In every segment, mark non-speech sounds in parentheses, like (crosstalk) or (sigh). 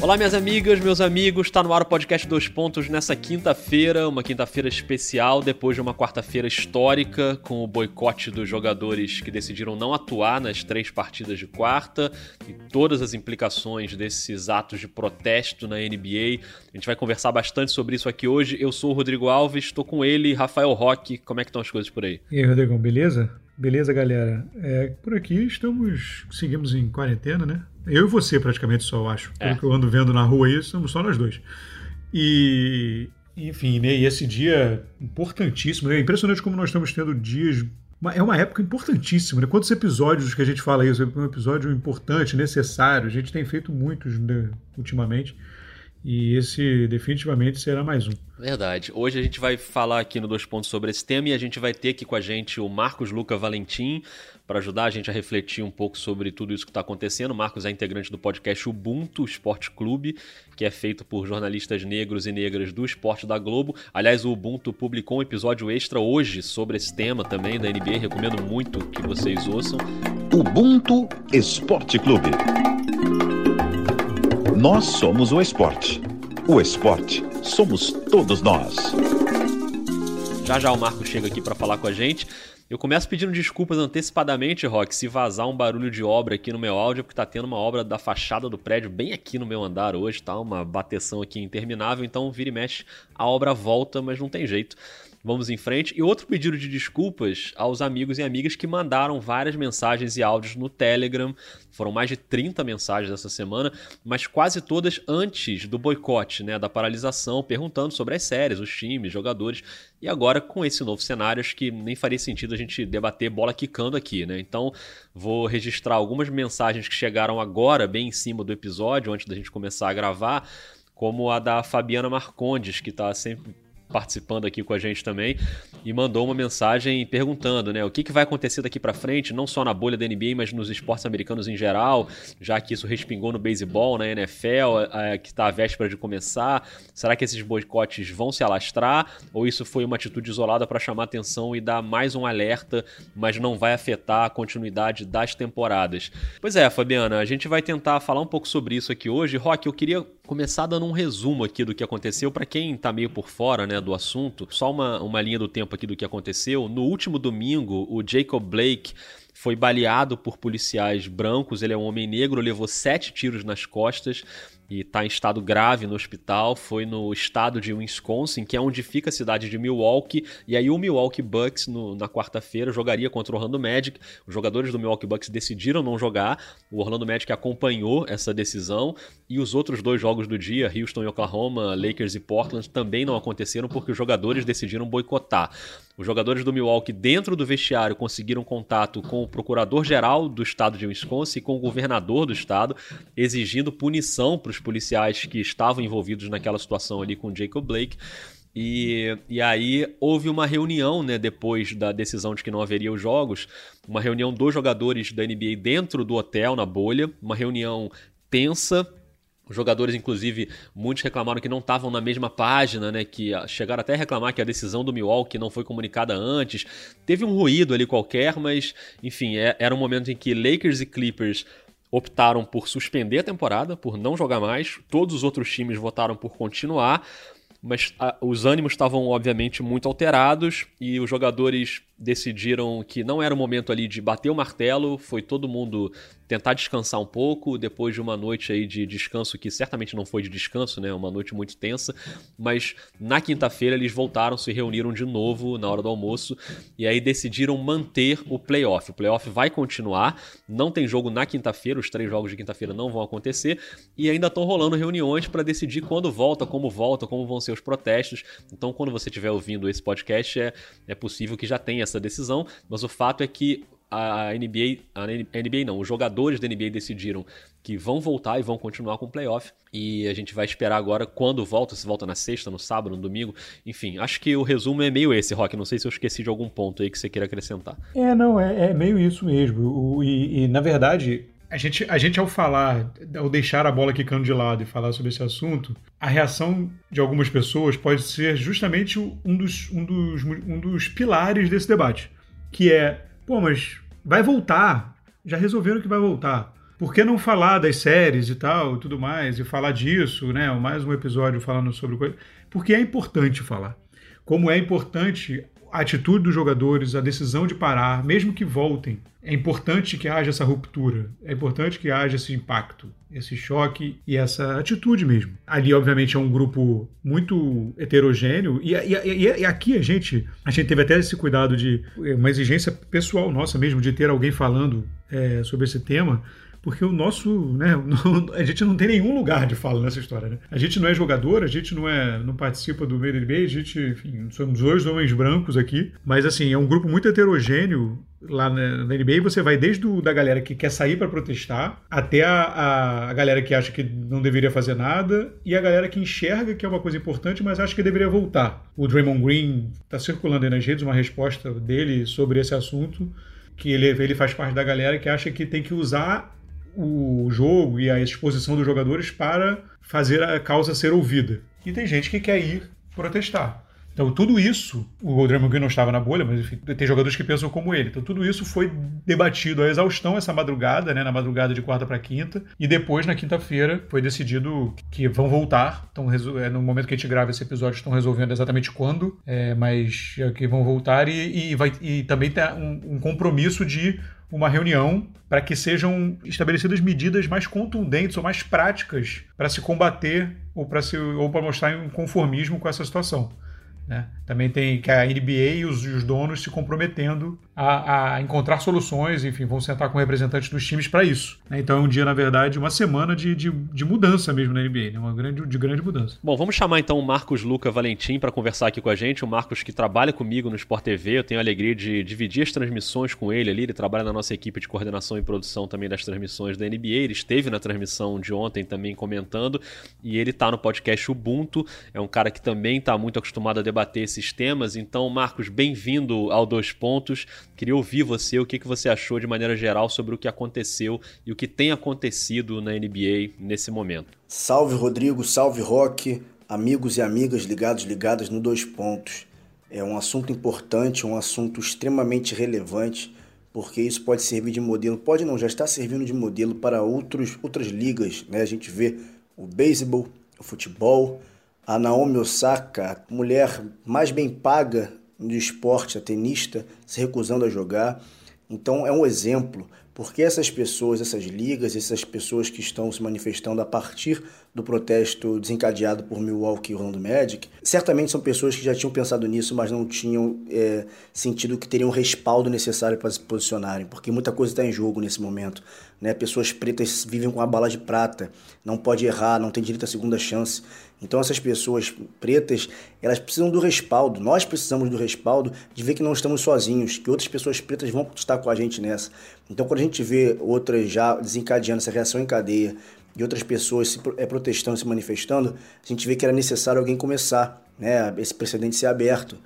Olá, minhas amigas, meus amigos. Está no ar o podcast Dois Pontos nessa quinta-feira, uma quinta-feira especial, depois de uma quarta-feira histórica, com o boicote dos jogadores que decidiram não atuar nas três partidas de quarta e todas as implicações desses atos de protesto na NBA. A gente vai conversar bastante sobre isso aqui hoje. Eu sou o Rodrigo Alves, estou com ele, Rafael Roque. Como é que estão as coisas por aí? E aí, Rodrigão, beleza? Beleza, galera. É, por aqui estamos, seguimos em quarentena, né? Eu e você, praticamente, só, eu acho. Pelo é. que eu ando vendo na rua aí, somos só nós dois. E, enfim, né, e esse dia importantíssimo. Né? É impressionante como nós estamos tendo dias. É uma época importantíssima, né? Quantos episódios que a gente fala isso? É um episódio importante, necessário. A gente tem feito muitos né, ultimamente. E esse definitivamente será mais um. Verdade. Hoje a gente vai falar aqui no Dois Pontos sobre esse tema e a gente vai ter aqui com a gente o Marcos Luca Valentim para ajudar a gente a refletir um pouco sobre tudo isso que está acontecendo. O Marcos é integrante do podcast Ubuntu Esporte Clube, que é feito por jornalistas negros e negras do esporte da Globo. Aliás, o Ubuntu publicou um episódio extra hoje sobre esse tema também da NBA. Recomendo muito que vocês ouçam. Ubuntu Esporte Clube. Nós somos o esporte. O esporte somos todos nós. Já já o Marco chega aqui para falar com a gente. Eu começo pedindo desculpas antecipadamente, Rock, se vazar um barulho de obra aqui no meu áudio, porque tá tendo uma obra da fachada do prédio bem aqui no meu andar hoje, tá? Uma bateção aqui interminável, então vira e mexe, a obra volta, mas não tem jeito. Vamos em frente. E outro pedido de desculpas aos amigos e amigas que mandaram várias mensagens e áudios no Telegram. Foram mais de 30 mensagens essa semana, mas quase todas antes do boicote, né, da paralisação, perguntando sobre as séries, os times, jogadores. E agora, com esse novo cenário, acho que nem faria sentido a gente debater bola quicando aqui, né? Então, vou registrar algumas mensagens que chegaram agora, bem em cima do episódio, antes da gente começar a gravar, como a da Fabiana Marcondes, que está sempre participando aqui com a gente também e mandou uma mensagem perguntando, né, o que, que vai acontecer daqui para frente, não só na bolha da NBA, mas nos esportes americanos em geral, já que isso respingou no beisebol, na NFL, é, que está à véspera de começar. Será que esses boicotes vão se alastrar ou isso foi uma atitude isolada para chamar atenção e dar mais um alerta, mas não vai afetar a continuidade das temporadas? Pois é, Fabiana, a gente vai tentar falar um pouco sobre isso aqui hoje. Rock, eu queria começar dando um resumo aqui do que aconteceu para quem está meio por fora, né, do assunto. Só uma, uma linha do tempo aqui do que aconteceu. No último domingo, o Jacob Blake foi baleado por policiais brancos. Ele é um homem negro, levou sete tiros nas costas e está em estado grave no hospital. Foi no estado de Wisconsin, que é onde fica a cidade de Milwaukee. E aí o Milwaukee Bucks, no, na quarta-feira, jogaria contra o Orlando Magic. Os jogadores do Milwaukee Bucks decidiram não jogar. O Orlando Magic acompanhou essa decisão. E os outros dois jogos do dia, Houston e Oklahoma, Lakers e Portland, também não aconteceram porque os jogadores decidiram boicotar. Os jogadores do Milwaukee, dentro do vestiário, conseguiram contato com o procurador-geral do estado de Wisconsin e com o governador do estado, exigindo punição para os policiais que estavam envolvidos naquela situação ali com Jacob Blake. E, e aí houve uma reunião, né, depois da decisão de que não haveria os jogos, uma reunião dos jogadores da NBA dentro do hotel, na bolha, uma reunião tensa, os jogadores, inclusive, muitos reclamaram que não estavam na mesma página, né? Que chegaram até a reclamar que a decisão do Milwaukee não foi comunicada antes. Teve um ruído ali qualquer, mas, enfim, é, era um momento em que Lakers e Clippers optaram por suspender a temporada, por não jogar mais. Todos os outros times votaram por continuar, mas a, os ânimos estavam, obviamente, muito alterados e os jogadores decidiram que não era o momento ali de bater o martelo, foi todo mundo tentar descansar um pouco depois de uma noite aí de descanso que certamente não foi de descanso, né? Uma noite muito tensa, mas na quinta-feira eles voltaram, se reuniram de novo na hora do almoço e aí decidiram manter o playoff. O playoff vai continuar, não tem jogo na quinta-feira, os três jogos de quinta-feira não vão acontecer e ainda estão rolando reuniões para decidir quando volta, como volta, como vão ser os protestos. Então, quando você estiver ouvindo esse podcast, é, é possível que já tenha essa decisão, mas o fato é que a NBA, a NBA não, os jogadores da NBA decidiram que vão voltar e vão continuar com o playoff. E a gente vai esperar agora quando volta, se volta na sexta, no sábado, no domingo. Enfim, acho que o resumo é meio esse, Rock. Não sei se eu esqueci de algum ponto aí que você queira acrescentar. É, não, é, é meio isso mesmo. O, e, e, na verdade, a gente, a gente, ao falar, ao deixar a bola quicando de lado e falar sobre esse assunto, a reação de algumas pessoas pode ser justamente um dos, um dos, um dos pilares desse debate, que é, pô, mas vai voltar, já resolveram que vai voltar. por que não falar das séries e tal, e tudo mais, e falar disso, né? Mais um episódio falando sobre coisa. Porque é importante falar. Como é importante a atitude dos jogadores, a decisão de parar, mesmo que voltem. É importante que haja essa ruptura, é importante que haja esse impacto, esse choque e essa atitude mesmo. Ali, obviamente, é um grupo muito heterogêneo e, e, e, aqui a gente, a gente teve até esse cuidado de uma exigência pessoal nossa mesmo de ter alguém falando é, sobre esse tema porque o nosso, né, (laughs) a gente não tem nenhum lugar de fala nessa história, né? A gente não é jogador, a gente não é, não participa do NBA, a gente, enfim, somos dois homens brancos aqui, mas assim, é um grupo muito heterogêneo lá na, na NBA, você vai desde o, da galera que quer sair para protestar até a, a, a, galera que acha que não deveria fazer nada e a galera que enxerga que é uma coisa importante, mas acha que deveria voltar. O Draymond Green está circulando aí nas redes uma resposta dele sobre esse assunto, que ele, ele faz parte da galera que acha que tem que usar o jogo e a exposição dos jogadores para fazer a causa ser ouvida. E tem gente que quer ir protestar. Então, tudo isso, o Draymond Green não estava na bolha, mas enfim, tem jogadores que pensam como ele. Então, tudo isso foi debatido à exaustão essa madrugada, né, na madrugada de quarta para quinta, e depois, na quinta-feira, foi decidido que vão voltar. Então, é, no momento que a gente grava esse episódio, estão resolvendo exatamente quando, é, mas é que vão voltar e, e, vai, e também tem um, um compromisso de uma reunião para que sejam estabelecidas medidas mais contundentes ou mais práticas para se combater ou para se ou para mostrar um conformismo com essa situação. Né? Também tem que a NBA e os, os donos se comprometendo a, a, encontrar soluções, enfim, vão sentar com representantes dos times para isso. Né? Então é um dia, na verdade, uma semana de, de, de mudança mesmo na NBA, né? uma grande, de grande mudança. Bom, vamos chamar então o Marcos Luca Valentim para conversar aqui com a gente. O Marcos que trabalha comigo no Sport TV, eu tenho a alegria de dividir as transmissões com ele ali. Ele trabalha na nossa equipe de coordenação e produção também das transmissões da NBA. Ele esteve na transmissão de ontem também comentando e ele está no podcast Ubuntu. É um cara que também está muito acostumado a debater esse esses temas. Então, Marcos, bem-vindo ao Dois Pontos. Queria ouvir você, o que, que você achou de maneira geral sobre o que aconteceu e o que tem acontecido na NBA nesse momento. Salve, Rodrigo, salve, Rock, amigos e amigas ligados, ligadas no Dois Pontos. É um assunto importante, um assunto extremamente relevante, porque isso pode servir de modelo, pode não, já está servindo de modelo para outros, outras ligas. Né? A gente vê o beisebol, o futebol, a Naomi Osaka, mulher mais bem paga do esporte, a tenista, se recusando a jogar. Então é um exemplo, porque essas pessoas, essas ligas, essas pessoas que estão se manifestando a partir do protesto desencadeado por Milwaukee e Orlando Magic, certamente são pessoas que já tinham pensado nisso, mas não tinham é, sentido que teriam o respaldo necessário para se posicionarem, porque muita coisa está em jogo nesse momento. Né? Pessoas pretas vivem com a bala de prata, não pode errar, não tem direito à segunda chance. Então essas pessoas pretas, elas precisam do respaldo. Nós precisamos do respaldo de ver que não estamos sozinhos, que outras pessoas pretas vão estar com a gente nessa. Então quando a gente vê outras já desencadeando essa reação em cadeia e outras pessoas se é, protestando, se manifestando, a gente vê que era necessário alguém começar, né, esse precedente ser aberto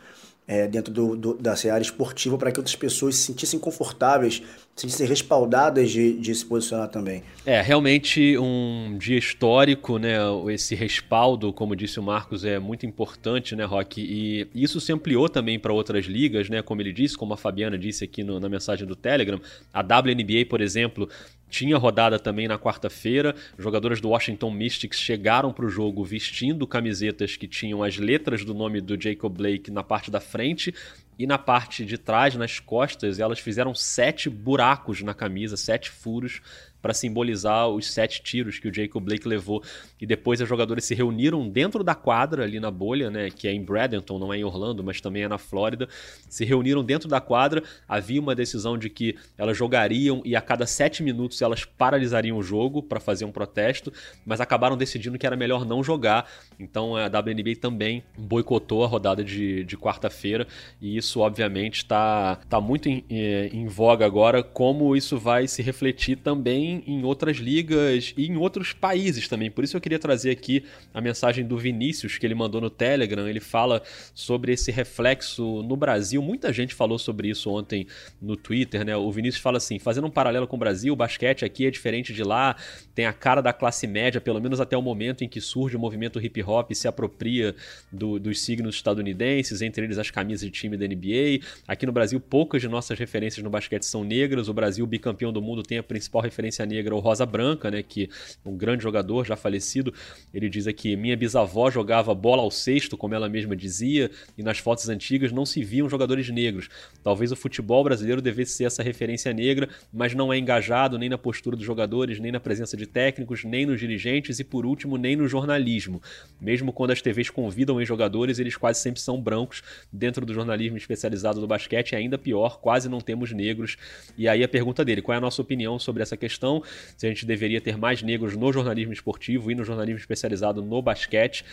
é, dentro do, do, da área esportiva para que outras pessoas se sentissem confortáveis, se sentissem respaldadas de, de se posicionar também. É, realmente um dia histórico, né? Esse respaldo, como disse o Marcos, é muito importante, né, Rock? E isso se ampliou também para outras ligas, né? Como ele disse, como a Fabiana disse aqui no, na mensagem do Telegram. A WNBA, por exemplo, tinha rodada também na quarta-feira. Jogadoras do Washington Mystics chegaram para o jogo vestindo camisetas que tinham as letras do nome do Jacob Blake na parte da frente e na parte de trás, nas costas, elas fizeram sete buracos na camisa, sete furos para simbolizar os sete tiros que o Jacob Blake levou. E depois os jogadores se reuniram dentro da quadra, ali na bolha, né, que é em Bradenton, não é em Orlando, mas também é na Flórida. Se reuniram dentro da quadra, havia uma decisão de que elas jogariam e a cada sete minutos elas paralisariam o jogo para fazer um protesto, mas acabaram decidindo que era melhor não jogar. Então a WNBA também boicotou a rodada de, de quarta-feira e isso, obviamente, está tá muito em, eh, em voga agora, como isso vai se refletir também em outras ligas e em outros países também. Por isso eu queria trazer aqui a mensagem do Vinícius que ele mandou no Telegram. Ele fala sobre esse reflexo no Brasil. Muita gente falou sobre isso ontem no Twitter, né? O Vinícius fala assim: fazendo um paralelo com o Brasil, o basquete aqui é diferente de lá, tem a cara da classe média, pelo menos até o momento em que surge o movimento hip hop e se apropria do, dos signos estadunidenses, entre eles as camisas de time da NBA. Aqui no Brasil, poucas de nossas referências no basquete são negras. O Brasil, bicampeão do mundo, tem a principal referência negra o Rosa Branca, né, que um grande jogador já falecido, ele diz aqui: "Minha bisavó jogava bola ao cesto, como ela mesma dizia, e nas fotos antigas não se viam jogadores negros. Talvez o futebol brasileiro devesse ser essa referência negra, mas não é engajado nem na postura dos jogadores, nem na presença de técnicos, nem nos dirigentes e por último nem no jornalismo. Mesmo quando as TVs convidam em jogadores, eles quase sempre são brancos. Dentro do jornalismo especializado do basquete, é ainda pior, quase não temos negros. E aí a pergunta dele: qual é a nossa opinião sobre essa questão? Se a gente deveria ter mais negros no jornalismo esportivo e no jornalismo especializado no basquete?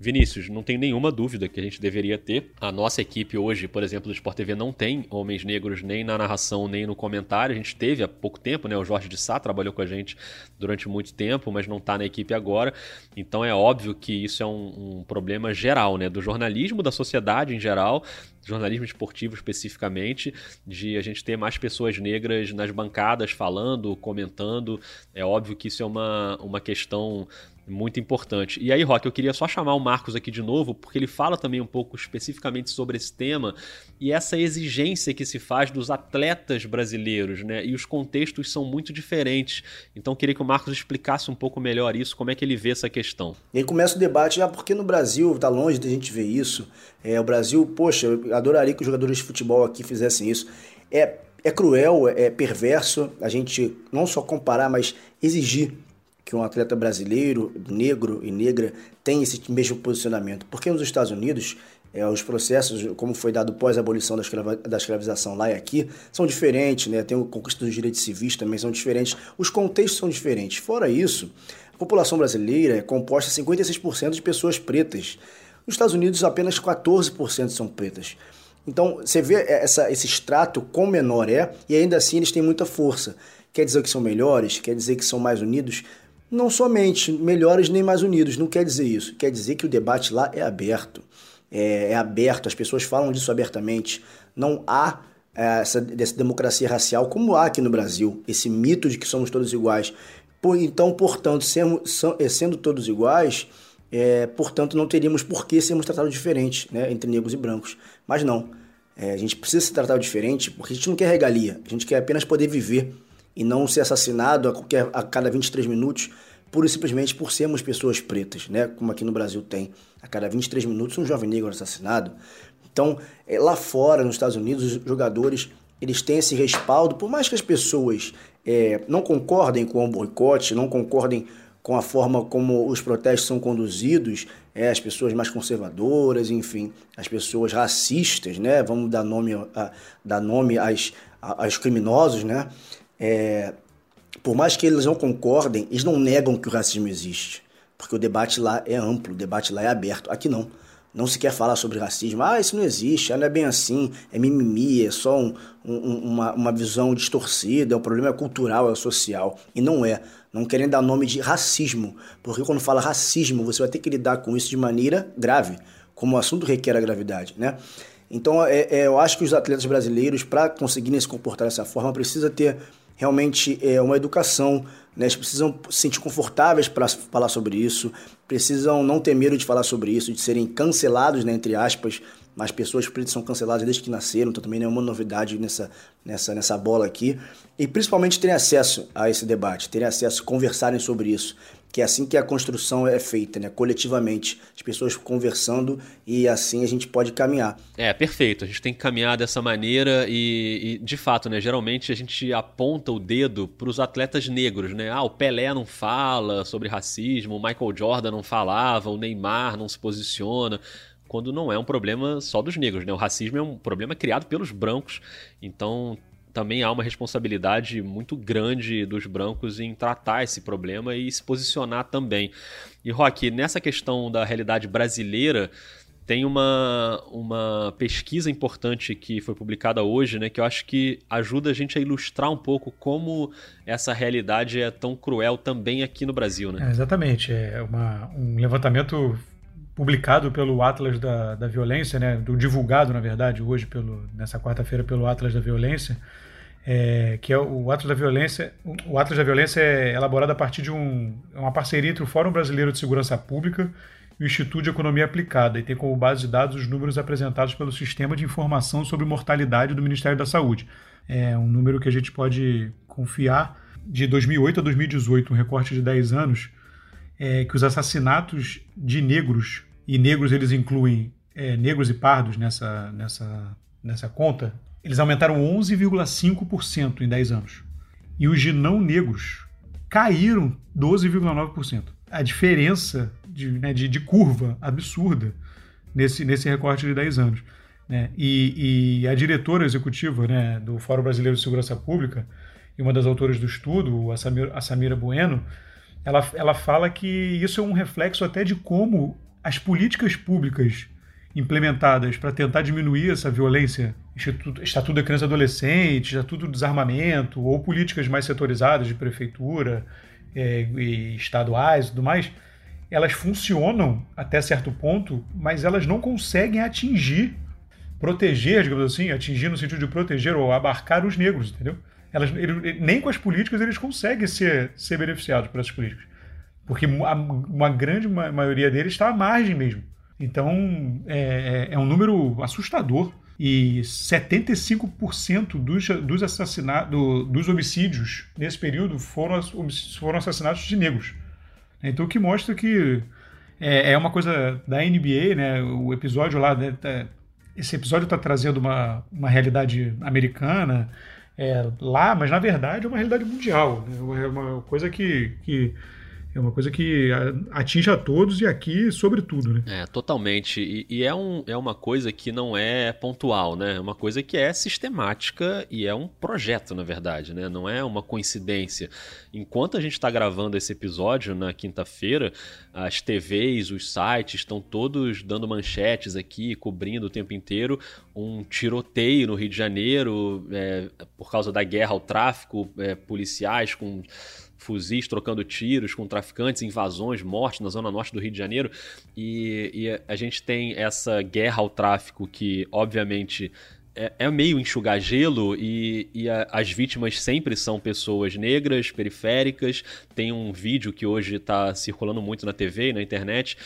Vinícius, não tem nenhuma dúvida que a gente deveria ter. A nossa equipe hoje, por exemplo, do Sport TV não tem homens negros nem na narração nem no comentário. A gente teve há pouco tempo, né? O Jorge de Sá trabalhou com a gente durante muito tempo, mas não está na equipe agora. Então é óbvio que isso é um, um problema geral, né? Do jornalismo, da sociedade em geral, jornalismo esportivo especificamente, de a gente ter mais pessoas negras nas bancadas falando, comentando. É óbvio que isso é uma, uma questão muito importante. E aí, Rock, eu queria só chamar o Marcos aqui de novo, porque ele fala também um pouco especificamente sobre esse tema e essa exigência que se faz dos atletas brasileiros, né? E os contextos são muito diferentes. Então, eu queria que o Marcos explicasse um pouco melhor isso, como é que ele vê essa questão. E aí começa o debate, ah, porque no Brasil, está longe da gente ver isso. É, o Brasil, poxa, eu adoraria que os jogadores de futebol aqui fizessem isso. É, é cruel, é perverso a gente não só comparar, mas exigir que um atleta brasileiro, negro e negra, tem esse mesmo posicionamento. Porque nos Estados Unidos, é, os processos, como foi dado pós a abolição da, escrava, da escravização lá e aqui, são diferentes, né? Tem o conquista dos direitos civis também são diferentes, os contextos são diferentes. Fora isso, a população brasileira é composta 56% de pessoas pretas. Nos Estados Unidos, apenas 14% são pretas. Então, você vê essa, esse extrato quão menor é, e ainda assim eles têm muita força. Quer dizer que são melhores? Quer dizer que são mais unidos? Não somente melhores nem mais unidos, não quer dizer isso. Quer dizer que o debate lá é aberto. É, é aberto, as pessoas falam disso abertamente. Não há é, essa, essa democracia racial como há aqui no Brasil, esse mito de que somos todos iguais. Então, portanto, sendo, é, sendo todos iguais, é, portanto, não teríamos por que sermos tratados diferentes né, entre negros e brancos. Mas não. É, a gente precisa ser tratado diferente porque a gente não quer regalia, a gente quer apenas poder viver e não ser assassinado a, qualquer, a cada 23 minutos, pura e simplesmente por sermos pessoas pretas, né? como aqui no Brasil tem. A cada 23 minutos um jovem negro é assassinado. Então, é, lá fora, nos Estados Unidos, os jogadores eles têm esse respaldo, por mais que as pessoas é, não concordem com o boicote, não concordem com a forma como os protestos são conduzidos, é, as pessoas mais conservadoras, enfim, as pessoas racistas, né? Vamos dar nome, a, dar nome às, às criminosos, né? É, por mais que eles não concordem, eles não negam que o racismo existe. Porque o debate lá é amplo, o debate lá é aberto. Aqui não. Não se quer falar sobre racismo. Ah, isso não existe, não é bem assim, é mimimi, é só um, um, uma, uma visão distorcida, o é problema é cultural, é social. E não é. Não querem dar nome de racismo. Porque quando fala racismo, você vai ter que lidar com isso de maneira grave, como o assunto requer a gravidade, né? Então, é, é, eu acho que os atletas brasileiros, para conseguirem se comportar dessa forma, precisa ter realmente é uma educação. Né? Eles precisam se sentir confortáveis para falar sobre isso, precisam não ter medo de falar sobre isso, de serem cancelados, né, entre aspas, mas pessoas são canceladas desde que nasceram, então também não é uma novidade nessa, nessa, nessa bola aqui. E principalmente terem acesso a esse debate, terem acesso, conversarem sobre isso que é assim que a construção é feita, né? Coletivamente, as pessoas conversando e assim a gente pode caminhar. É, perfeito. A gente tem que caminhar dessa maneira e, e de fato, né? Geralmente a gente aponta o dedo para os atletas negros, né? Ah, o Pelé não fala sobre racismo, o Michael Jordan não falava, o Neymar não se posiciona quando não é um problema só dos negros, né? O racismo é um problema criado pelos brancos, então também há uma responsabilidade muito grande dos brancos em tratar esse problema e se posicionar também. E, Rock, nessa questão da realidade brasileira, tem uma, uma pesquisa importante que foi publicada hoje, né, que eu acho que ajuda a gente a ilustrar um pouco como essa realidade é tão cruel também aqui no Brasil. Né? É, exatamente. É uma, um levantamento publicado pelo Atlas da, da Violência, né, do divulgado, na verdade, hoje, pelo, nessa quarta-feira, pelo Atlas da Violência, é, que é o Atlas da Violência. O Atlas da Violência é elaborado a partir de um, uma parceria entre o Fórum Brasileiro de Segurança Pública e o Instituto de Economia Aplicada, e tem como base de dados os números apresentados pelo Sistema de Informação sobre Mortalidade do Ministério da Saúde. É um número que a gente pode confiar de 2008 a 2018, um recorte de 10 anos, é que os assassinatos de negros, e negros eles incluem é, negros e pardos nessa, nessa, nessa conta, eles aumentaram 11,5% em 10 anos. E os de não negros caíram 12,9%. A diferença de, né, de, de, curva absurda nesse, nesse recorte de 10 anos. Né? E, e, a diretora executiva né, do Fórum Brasileiro de Segurança Pública, e uma das autoras do estudo, a Samira, a Samira Bueno, ela, ela fala que isso é um reflexo até de como as políticas públicas implementadas para tentar diminuir essa violência, Estatuto, da Criança e Adolescente, Estatuto do Desarmamento, ou políticas mais setorizadas de prefeitura é, e estaduais e tudo mais, elas funcionam até certo ponto, mas elas não conseguem atingir, proteger, digamos assim, atingir no sentido de proteger ou abarcar os negros, entendeu? Elas, ele, nem com as políticas eles conseguem ser, ser beneficiados por essas políticas. Porque uma grande maioria deles está à margem mesmo. Então, é, é, é um número assustador. E 75% dos, dos assassinatos, dos homicídios nesse período foram, foram assassinatos de negros. Então, o que mostra que é, é uma coisa da NBA, né? O episódio lá, né, tá, esse episódio está trazendo uma, uma realidade americana é, lá, mas na verdade é uma realidade mundial. Né? É uma coisa que, que é uma coisa que atinge a todos e aqui, sobretudo, né? É, totalmente. E, e, é, um, é uma coisa que não é pontual, né? É uma coisa que é sistemática e é um projeto, na verdade, né? Não é uma coincidência. Enquanto a gente está gravando esse episódio na quinta-feira, as TVs, os sites estão todos dando manchetes aqui, cobrindo o tempo inteiro um tiroteio no Rio de Janeiro é, por causa da guerra ao tráfico, é, policiais com fuzis trocando tiros com traficantes, invasões, mortes na zona norte do Rio de Janeiro. E, e a gente tem essa guerra ao tráfico que, obviamente, é, é meio enxugar gelo e, e a, as vítimas sempre são pessoas negras, periféricas. Tem um vídeo que hoje está circulando muito na TV e na internet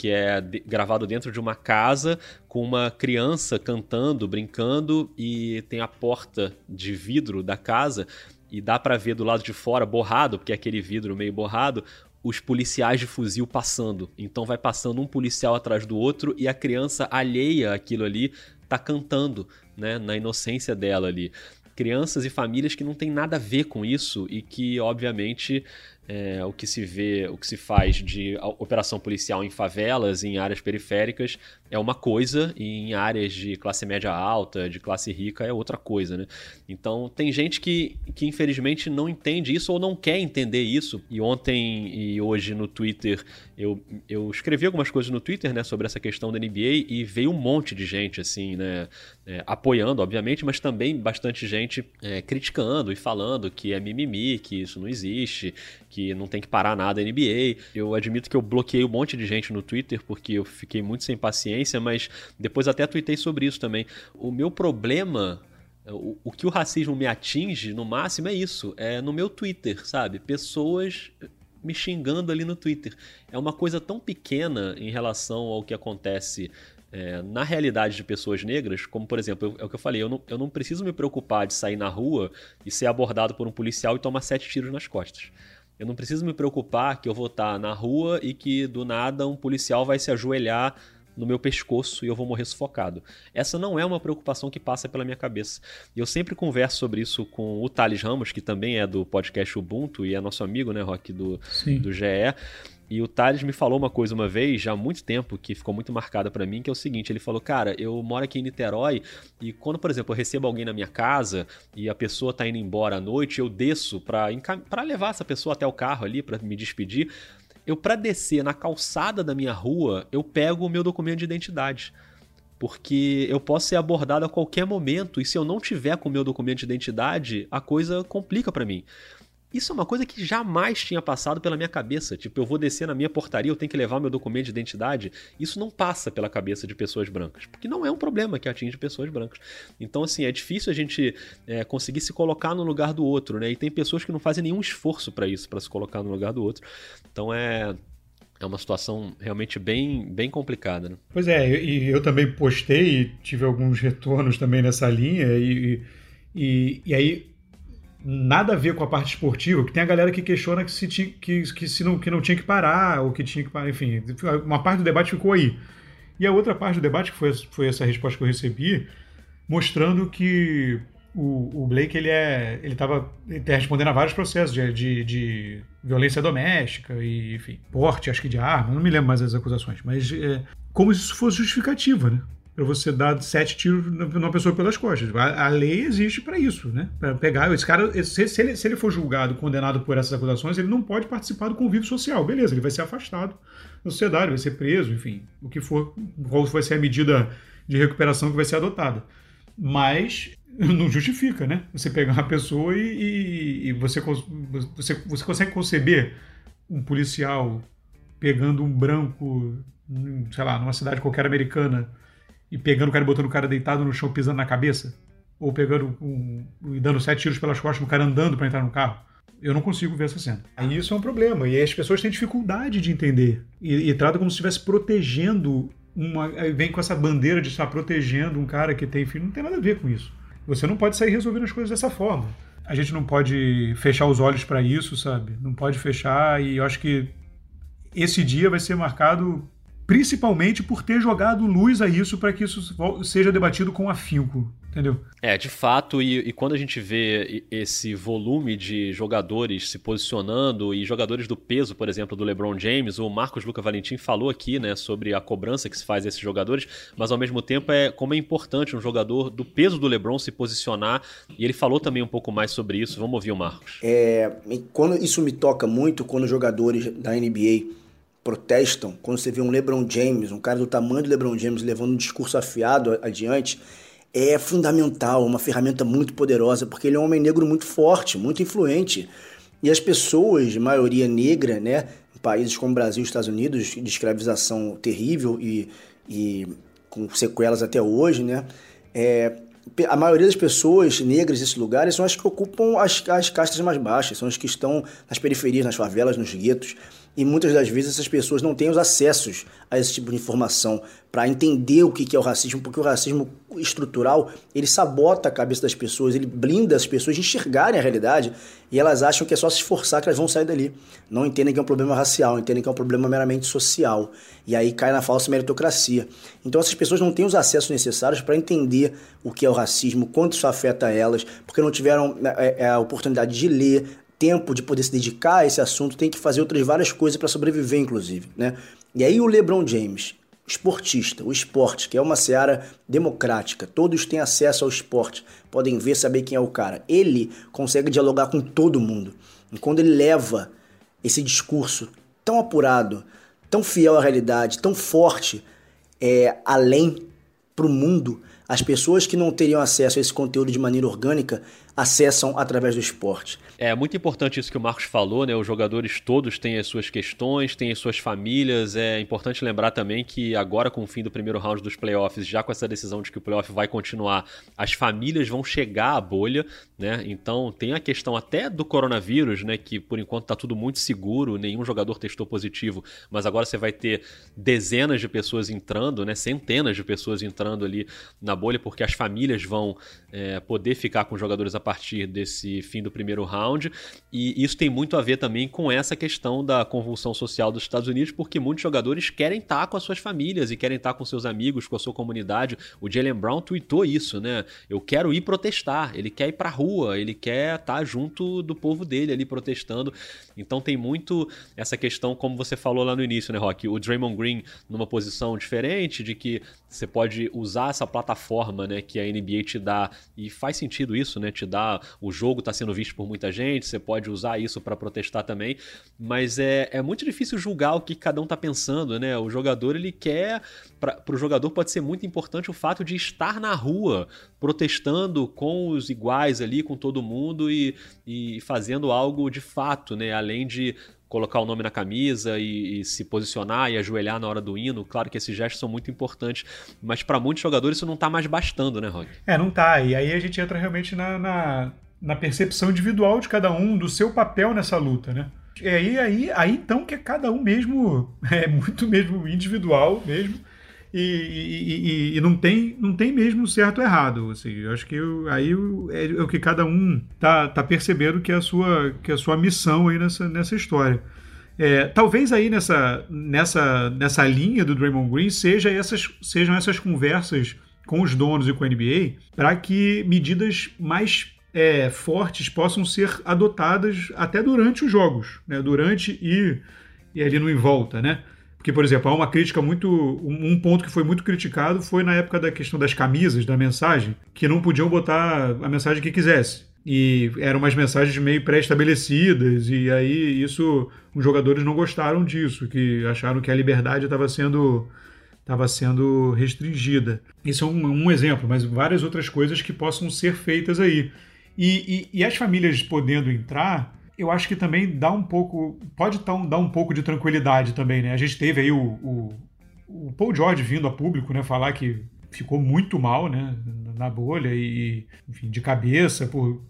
que é gravado dentro de uma casa com uma criança cantando, brincando e tem a porta de vidro da casa e dá para ver do lado de fora, borrado, porque é aquele vidro meio borrado, os policiais de fuzil passando. Então vai passando um policial atrás do outro e a criança alheia aquilo ali tá cantando, né, na inocência dela ali. Crianças e famílias que não tem nada a ver com isso e que, obviamente, é, o que se vê, o que se faz de operação policial em favelas, em áreas periféricas, é uma coisa, e em áreas de classe média alta, de classe rica, é outra coisa, né? Então, tem gente que, que infelizmente não entende isso ou não quer entender isso. E ontem e hoje no Twitter, eu, eu escrevi algumas coisas no Twitter, né, sobre essa questão da NBA e veio um monte de gente, assim, né, é, apoiando, obviamente, mas também bastante gente é, criticando e falando que é mimimi, que isso não existe, que não tem que parar nada NBA. Eu admito que eu bloqueei um monte de gente no Twitter porque eu fiquei muito sem paciência, mas depois até tuitei sobre isso também. O meu problema o, o, que o racismo me atinge no máximo é isso, é no meu Twitter, sabe? Pessoas me xingando ali no Twitter. É uma coisa tão pequena em relação ao que acontece é, na realidade de pessoas negras, como por exemplo, eu, é o que eu falei, eu não, eu não preciso me preocupar de sair na rua e ser abordado por um policial e tomar sete tiros nas costas. Eu não preciso me preocupar que eu vou estar na rua e que do nada um policial vai se ajoelhar no meu pescoço e eu vou morrer sufocado. Essa não é uma preocupação que passa pela minha cabeça. E eu sempre converso sobre isso com o Thales Ramos, que também é do podcast Ubuntu e é nosso amigo, né, Rock, do, do GE. E o Thales me falou uma coisa uma vez, já há muito tempo, que ficou muito marcada para mim, que é o seguinte: ele falou, cara, eu moro aqui em Niterói e quando, por exemplo, eu recebo alguém na minha casa e a pessoa tá indo embora à noite, eu desço pra, pra levar essa pessoa até o carro ali, para me despedir. Eu, para descer na calçada da minha rua, eu pego o meu documento de identidade porque eu posso ser abordado a qualquer momento e se eu não tiver com o meu documento de identidade, a coisa complica para mim. Isso é uma coisa que jamais tinha passado pela minha cabeça. Tipo, eu vou descer na minha portaria, eu tenho que levar meu documento de identidade. Isso não passa pela cabeça de pessoas brancas, porque não é um problema que atinge pessoas brancas. Então, assim, é difícil a gente é, conseguir se colocar no lugar do outro, né? E tem pessoas que não fazem nenhum esforço para isso, para se colocar no lugar do outro. Então, é, é uma situação realmente bem, bem complicada. Né? Pois é, e eu, eu, também postei e tive alguns retornos também nessa linha, e, e, e aí nada a ver com a parte esportiva, que tem a galera que questiona que se, que, que, se não, que não tinha que parar, ou que tinha que parar, enfim, uma parte do debate ficou aí. E a outra parte do debate, que foi, foi essa resposta que eu recebi, mostrando que o, o Blake ele é ele estava tá respondendo a vários processos de, de, de, violência doméstica e enfim porte acho que de arma não me lembro mais as acusações mas é, como se isso fosse justificativa né para você dar sete tiros numa pessoa pelas costas. A, a lei existe para isso né? Para pegar esse cara se, se, ele, se ele for julgado condenado por essas acusações ele não pode participar do convívio social. Beleza ele vai ser afastado da sociedade vai ser preso enfim o que for qual vai ser a medida de recuperação que vai ser adotada. Mas não justifica, né? Você pegar uma pessoa e, e, e você, você, você consegue conceber um policial pegando um branco, sei lá, numa cidade qualquer americana e pegando o cara e botando o cara deitado no chão pisando na cabeça? Ou pegando um, e dando sete tiros pelas costas no cara andando para entrar no carro? Eu não consigo ver essa cena. Aí isso é um problema. E as pessoas têm dificuldade de entender. E, e trata como se estivesse protegendo uma. Vem com essa bandeira de estar protegendo um cara que tem filho. Não tem nada a ver com isso. Você não pode sair resolvendo as coisas dessa forma. A gente não pode fechar os olhos para isso, sabe? Não pode fechar e eu acho que esse dia vai ser marcado principalmente por ter jogado luz a isso para que isso seja debatido com afinco entendeu? É, de fato, e, e, quando a gente vê esse volume de jogadores se posicionando e jogadores do peso, por exemplo, do LeBron James, o Marcos Luca Valentim falou aqui, né, sobre a cobrança que se faz a esses jogadores, mas ao mesmo tempo é como é importante um jogador do peso do LeBron se posicionar, e ele falou também um pouco mais sobre isso. Vamos ouvir o Marcos. É, quando isso me toca muito quando jogadores da NBA protestam, quando você vê um LeBron James, um cara do tamanho do LeBron James levando um discurso afiado adiante, é fundamental, uma ferramenta muito poderosa, porque ele é um homem negro muito forte, muito influente. E as pessoas, de maioria negra, né, em países como Brasil e Estados Unidos, de escravização terrível e, e com sequelas até hoje, né, é, a maioria das pessoas negras desses lugares são as que ocupam as, as castas mais baixas, são as que estão nas periferias, nas favelas, nos guetos e muitas das vezes essas pessoas não têm os acessos a esse tipo de informação para entender o que é o racismo, porque o racismo estrutural ele sabota a cabeça das pessoas, ele blinda as pessoas de enxergarem a realidade e elas acham que é só se esforçar que elas vão sair dali. Não entendem que é um problema racial, entendem que é um problema meramente social e aí cai na falsa meritocracia. Então essas pessoas não têm os acessos necessários para entender o que é o racismo, quanto isso afeta elas, porque não tiveram é, é, a oportunidade de ler, tempo de poder se dedicar a esse assunto, tem que fazer outras várias coisas para sobreviver, inclusive, né? E aí o LeBron James, esportista, o esporte, que é uma seara democrática, todos têm acesso ao esporte, podem ver, saber quem é o cara. Ele consegue dialogar com todo mundo. E quando ele leva esse discurso tão apurado, tão fiel à realidade, tão forte, é, além para o mundo, as pessoas que não teriam acesso a esse conteúdo de maneira orgânica acessam através do esporte. É muito importante isso que o Marcos falou, né? Os jogadores todos têm as suas questões, têm as suas famílias. É importante lembrar também que agora, com o fim do primeiro round dos playoffs, já com essa decisão de que o playoff vai continuar, as famílias vão chegar à bolha, né? Então tem a questão até do coronavírus, né? Que por enquanto está tudo muito seguro, nenhum jogador testou positivo, mas agora você vai ter dezenas de pessoas entrando, né? Centenas de pessoas entrando ali na bolha, porque as famílias vão é, poder ficar com jogadores a partir desse fim do primeiro round. E isso tem muito a ver também com essa questão da convulsão social dos Estados Unidos, porque muitos jogadores querem estar com as suas famílias e querem estar com seus amigos, com a sua comunidade. O Jalen Brown tweetou isso, né? Eu quero ir protestar. Ele quer ir pra rua, ele quer estar junto do povo dele ali protestando. Então tem muito essa questão, como você falou lá no início, né, Rock? O Draymond Green numa posição diferente, de que você pode usar essa plataforma né, que a NBA te dá, e faz sentido isso, né? Te O jogo está sendo visto por muita gente, você pode usar isso para protestar também, mas é, é muito difícil julgar o que cada um está pensando, né? O jogador ele quer. Para o jogador pode ser muito importante o fato de estar na rua, protestando com os iguais ali, com todo mundo e, e fazendo algo de fato, né? Além de colocar o nome na camisa e, e, se posicionar e ajoelhar na hora do hino. Claro que esses gestos são muito importantes, mas para muitos jogadores isso não está mais bastando, né, Rock? É, não tá. E aí a gente entra realmente na, na, na, percepção individual de cada um, do seu papel nessa luta, né? E aí, aí, aí então que é cada um mesmo, (laughs) é muito mesmo individual mesmo. E, e, e, não, tem, não tem mesmo certo ou errado. Assim, eu acho que eu, aí é, é, o que cada um tá, tá percebendo que é a sua, que é a sua missão aí nessa, nessa história. É, talvez aí nessa, nessa, nessa linha do Draymond Green seja essas, sejam essas conversas com os donos e com a NBA para que medidas mais é, fortes possam ser adotadas até durante os jogos, né? durante e, e ali no em volta, né? Porque, por exemplo, há uma crítica muito. Um ponto que foi muito criticado foi na época da questão das camisas, da mensagem, que não podiam botar a mensagem que quisesse. E eram umas mensagens meio pré-estabelecidas, e aí isso. Os jogadores não gostaram disso, que acharam que a liberdade estava sendo estava sendo restringida. Isso é um, um, exemplo, mas várias outras coisas que possam ser feitas aí. E, e, e, as famílias podendo entrar, eu acho que também dá um pouco. Pode dar um pouco de tranquilidade também, né? A gente teve aí o, o, o Paul George vindo a público, né? Falar que ficou muito mal, né? Na bolha e, enfim, de cabeça por,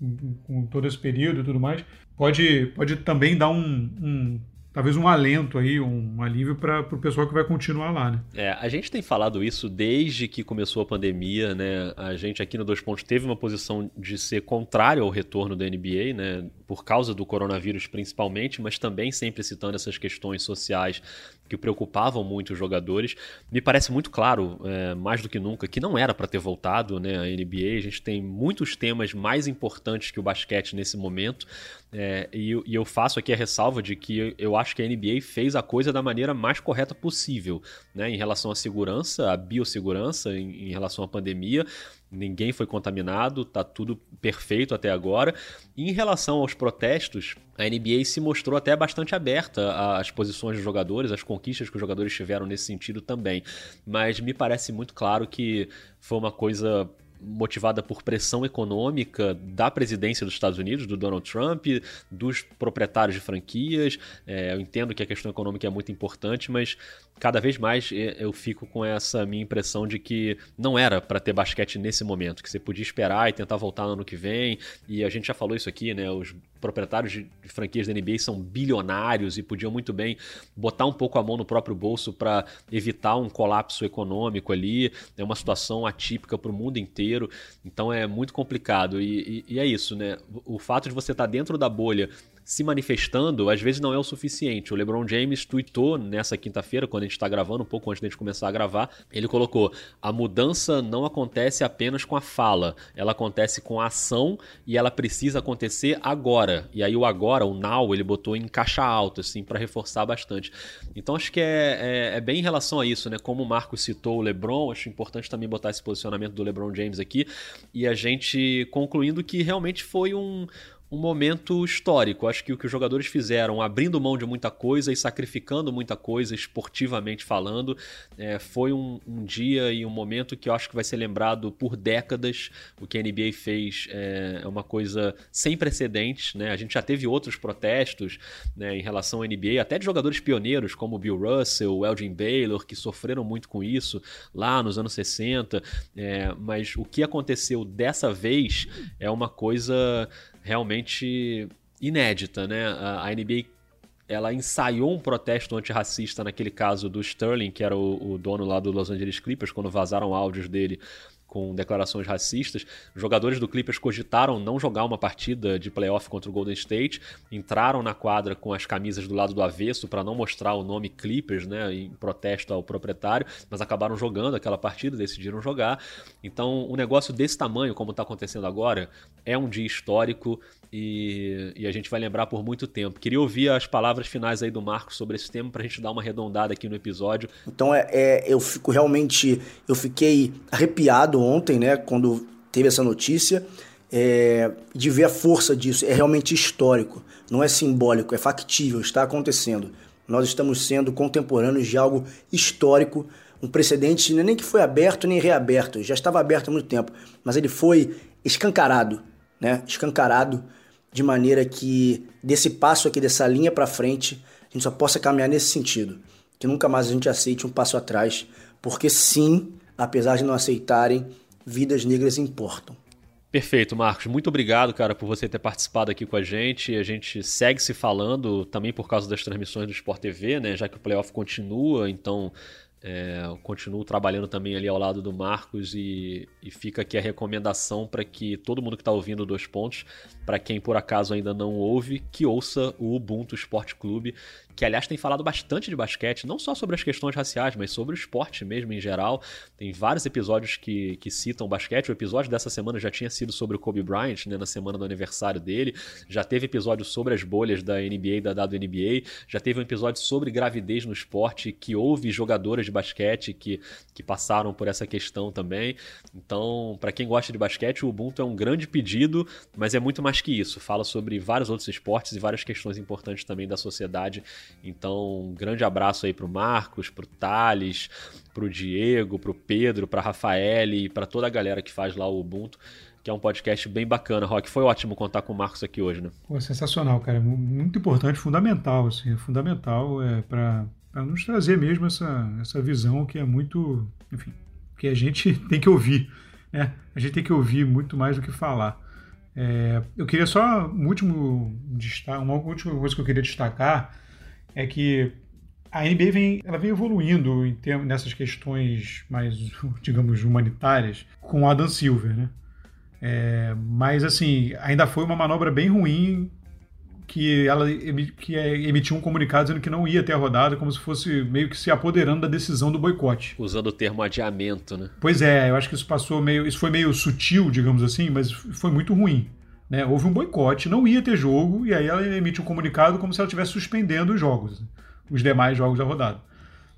com todo esse período e tudo mais. Pode, pode também dar um, um talvez um alento aí, um alívio para o pessoal que vai continuar lá, né? É, a gente tem falado isso desde que começou a pandemia, né? A gente aqui no Dois Pontos teve uma posição de ser contrário ao retorno da NBA, né? Por causa do coronavírus principalmente, mas também sempre citando essas questões sociais que preocupavam muito os jogadores. Me parece muito claro, é, mais do que nunca, que não era para ter voltado né, a NBA. A gente tem muitos temas mais importantes que o basquete nesse momento. É, e, e, eu faço aqui a ressalva de que eu acho que a NBA fez a coisa da maneira mais correta possível, né, em relação à segurança, à biossegurança, em, em relação à pandemia ninguém foi contaminado, tá tudo perfeito até agora. E em relação aos protestos, a NBA se mostrou até bastante aberta às posições dos jogadores, às conquistas que os jogadores tiveram nesse sentido também. Mas me parece muito claro que foi uma coisa motivada por pressão econômica da presidência dos Estados Unidos, do Donald Trump, dos proprietários de franquias. É, eu entendo que a questão econômica é muito importante, mas cada vez mais eu fico com essa minha impressão de que não era para ter basquete nesse momento, que você podia esperar e tentar voltar no ano que vem. E a gente já falou isso aqui, né? Os proprietários de franquias da NBA são bilionários e podiam muito bem botar um pouco a mão no próprio bolso para evitar um colapso econômico ali. É uma situação atípica para o mundo inteiro, então é muito complicado. E, e, e, é isso, né? O fato de você estar tá dentro da bolha se manifestando, às vezes não é o suficiente. O LeBron James tweetou nessa quinta-feira, quando a gente está gravando, um pouco antes de gente começar a gravar, ele colocou: a mudança não acontece apenas com a fala, ela acontece com a ação e ela precisa acontecer agora. E aí o agora, o now, ele botou em caixa alta, assim, para reforçar bastante. Então acho que é, é, é, bem em relação a isso, né? Como o Marco citou o LeBron, acho importante também botar esse posicionamento do LeBron James aqui e a gente concluindo que realmente foi um um momento histórico. Acho que o que os jogadores fizeram, abrindo mão de muita coisa e sacrificando muita coisa, esportivamente falando, é, foi um, um, dia e um momento que eu acho que vai ser lembrado por décadas. O que a NBA fez é, é uma coisa sem precedentes. Né? A gente já teve outros protestos né, em relação à NBA, até de jogadores pioneiros como Bill Russell, Elgin Baylor, que sofreram muito com isso lá nos anos 60. É, mas o que aconteceu dessa vez é uma coisa realmente inédita, né? A NBA ela ensaiou um protesto antirracista naquele caso do Sterling, que era o, o, dono lá do Los Angeles Clippers, quando vazaram áudios dele com declarações racistas. Jogadores do Clippers cogitaram não jogar uma partida de playoff contra o Golden State, entraram na quadra com as camisas do lado do avesso para não mostrar o nome Clippers, né, em protesto ao proprietário, mas acabaram jogando aquela partida, decidiram jogar. Então, um negócio desse tamanho, como está acontecendo agora, é um dia histórico e, e, a gente vai lembrar por muito tempo. Queria ouvir as palavras finais aí do Marcos sobre esse tema para a gente dar uma arredondada aqui no episódio. Então, é, é eu fico realmente, eu fiquei arrepiado ontem, né, quando teve essa notícia, é, de ver a força disso. É realmente histórico, não é simbólico, é factível, está acontecendo. Nós estamos sendo contemporâneos de algo histórico, um precedente nem que foi aberto nem reaberto, já estava aberto há muito tempo, mas ele foi escancarado, né? Escancarado de maneira que desse passo aqui dessa linha para frente, a gente só possa caminhar nesse sentido, que nunca mais a gente aceite um passo atrás, porque sim, apesar de não aceitarem, vidas negras importam. Perfeito, Marcos. Muito obrigado, cara, por você ter participado aqui com a gente. A gente segue se falando também por causa das transmissões do Sport TV, né? Já que o playoff continua, então É, continuo trabalhando também ali ao lado do Marcos e, e fica aqui a recomendação para que todo mundo que está ouvindo Dois Pontos, para quem por acaso ainda não ouve, que ouça o Ubuntu Esporte Clube, que aliás tem falado bastante de basquete, não só sobre as questões raciais, mas sobre o esporte mesmo em geral. Tem vários episódios que, que citam basquete. O episódio dessa semana já tinha sido sobre o Kobe Bryant, né, na semana do aniversário dele. Já teve episódio sobre as bolhas da NBA e da WNBA. Já teve um episódio sobre gravidez no esporte, que houve jogadoras de basquete que, que passaram por essa questão também. Então, para quem gosta de basquete, o Ubuntu é um grande pedido, mas é muito mais que isso. Fala sobre vários outros esportes e várias questões importantes também da sociedade então, um grande abraço aí pro Marcos, pro Thales, pro Diego, pro Pedro, pra Rafael e pra toda a galera que faz lá o Ubuntu que é um podcast bem bacana. Rock, foi ótimo contar com o Marcos aqui hoje, né? Pô, sensacional, cara. Muito importante, fundamental, assim, fundamental é para nos trazer mesmo essa, essa visão que é muito, enfim, que a gente (laughs) tem que ouvir, né? A gente tem que ouvir muito mais do que falar. É, eu queria só um último destaque, uma última coisa que eu queria destacar é que a NBA vem, ela vem evoluindo em termos, nessas questões mais, (laughs) digamos, humanitárias com o Adam Silver, né? É, mas, assim, ainda foi uma manobra bem ruim que ela que é, emitiu um comunicado dizendo que não ia ter a rodada, como se fosse meio que se apoderando da decisão do boicote. Usando o termo adiamento, né? Pois é, eu acho que isso passou meio. Isso foi meio sutil, digamos assim, mas foi muito ruim. Né? Houve um boicote, não ia ter jogo, e aí ela emite um comunicado como se ela estivesse suspendendo os jogos, os demais jogos da rodada.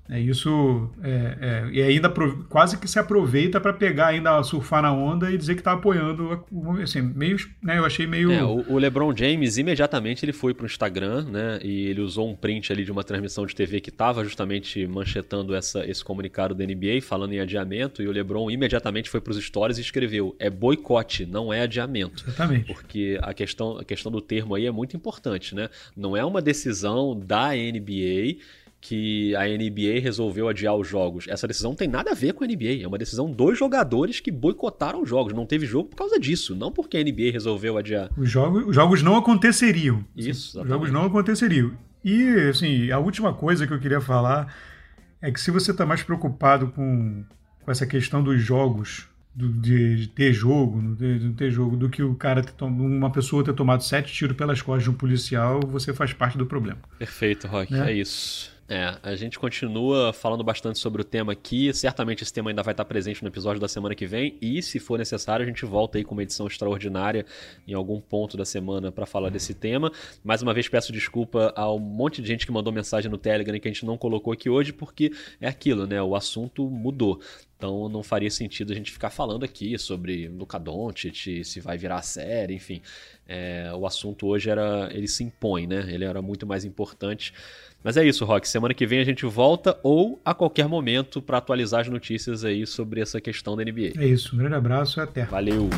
É isso é, é, e ainda pro, quase que se aproveita para pegar ainda surfar na onda e dizer que está apoiando assim, meio, né, eu achei meio é, o, o, LeBron James imediatamente ele foi para o Instagram, né, e ele usou um print ali de uma transmissão de TV que estava justamente manchetando essa, esse comunicado da NBA falando em adiamento e o LeBron imediatamente foi para os stories e escreveu é boicote, não é adiamento. Exatamente. Porque a questão a questão do termo aí é muito importante, né? Não é uma decisão da NBA que a NBA resolveu adiar os jogos. Essa decisão não tem nada a ver com a NBA. É uma decisão dos jogadores que boicotaram os jogos. Não teve jogo por causa disso, não porque a NBA resolveu adiar. Os jogos, os jogos não aconteceriam. Isso. Os jogos não aconteceriam. E, assim, a última coisa que eu queria falar é que se você está mais preocupado com, com essa questão dos jogos, do, de, de, ter jogo, de, de, ter jogo, do que o cara ter uma pessoa ter tomado sete tiros pelas costas de um policial, você faz parte do problema. Perfeito, Rock. Né? É isso. É, a gente continua falando bastante sobre o tema aqui. Certamente esse tema ainda vai estar presente no episódio da semana que vem. E, se for necessário, a gente volta aí com uma edição extraordinária em algum ponto da semana para falar desse tema. Mais uma vez, peço desculpa ao monte de gente que mandou mensagem no Telegram que a gente não colocou aqui hoje, porque é aquilo, né? O assunto mudou. Então não faria sentido a gente ficar falando aqui sobre Luka se vai virar série, enfim. É, o assunto hoje era ele se impõe, né? Ele era muito mais importante. Mas é isso, Rock. Semana que vem a gente volta ou a qualquer momento para atualizar as notícias aí sobre essa questão da NBA. É isso. Um grande abraço e até. Valeu.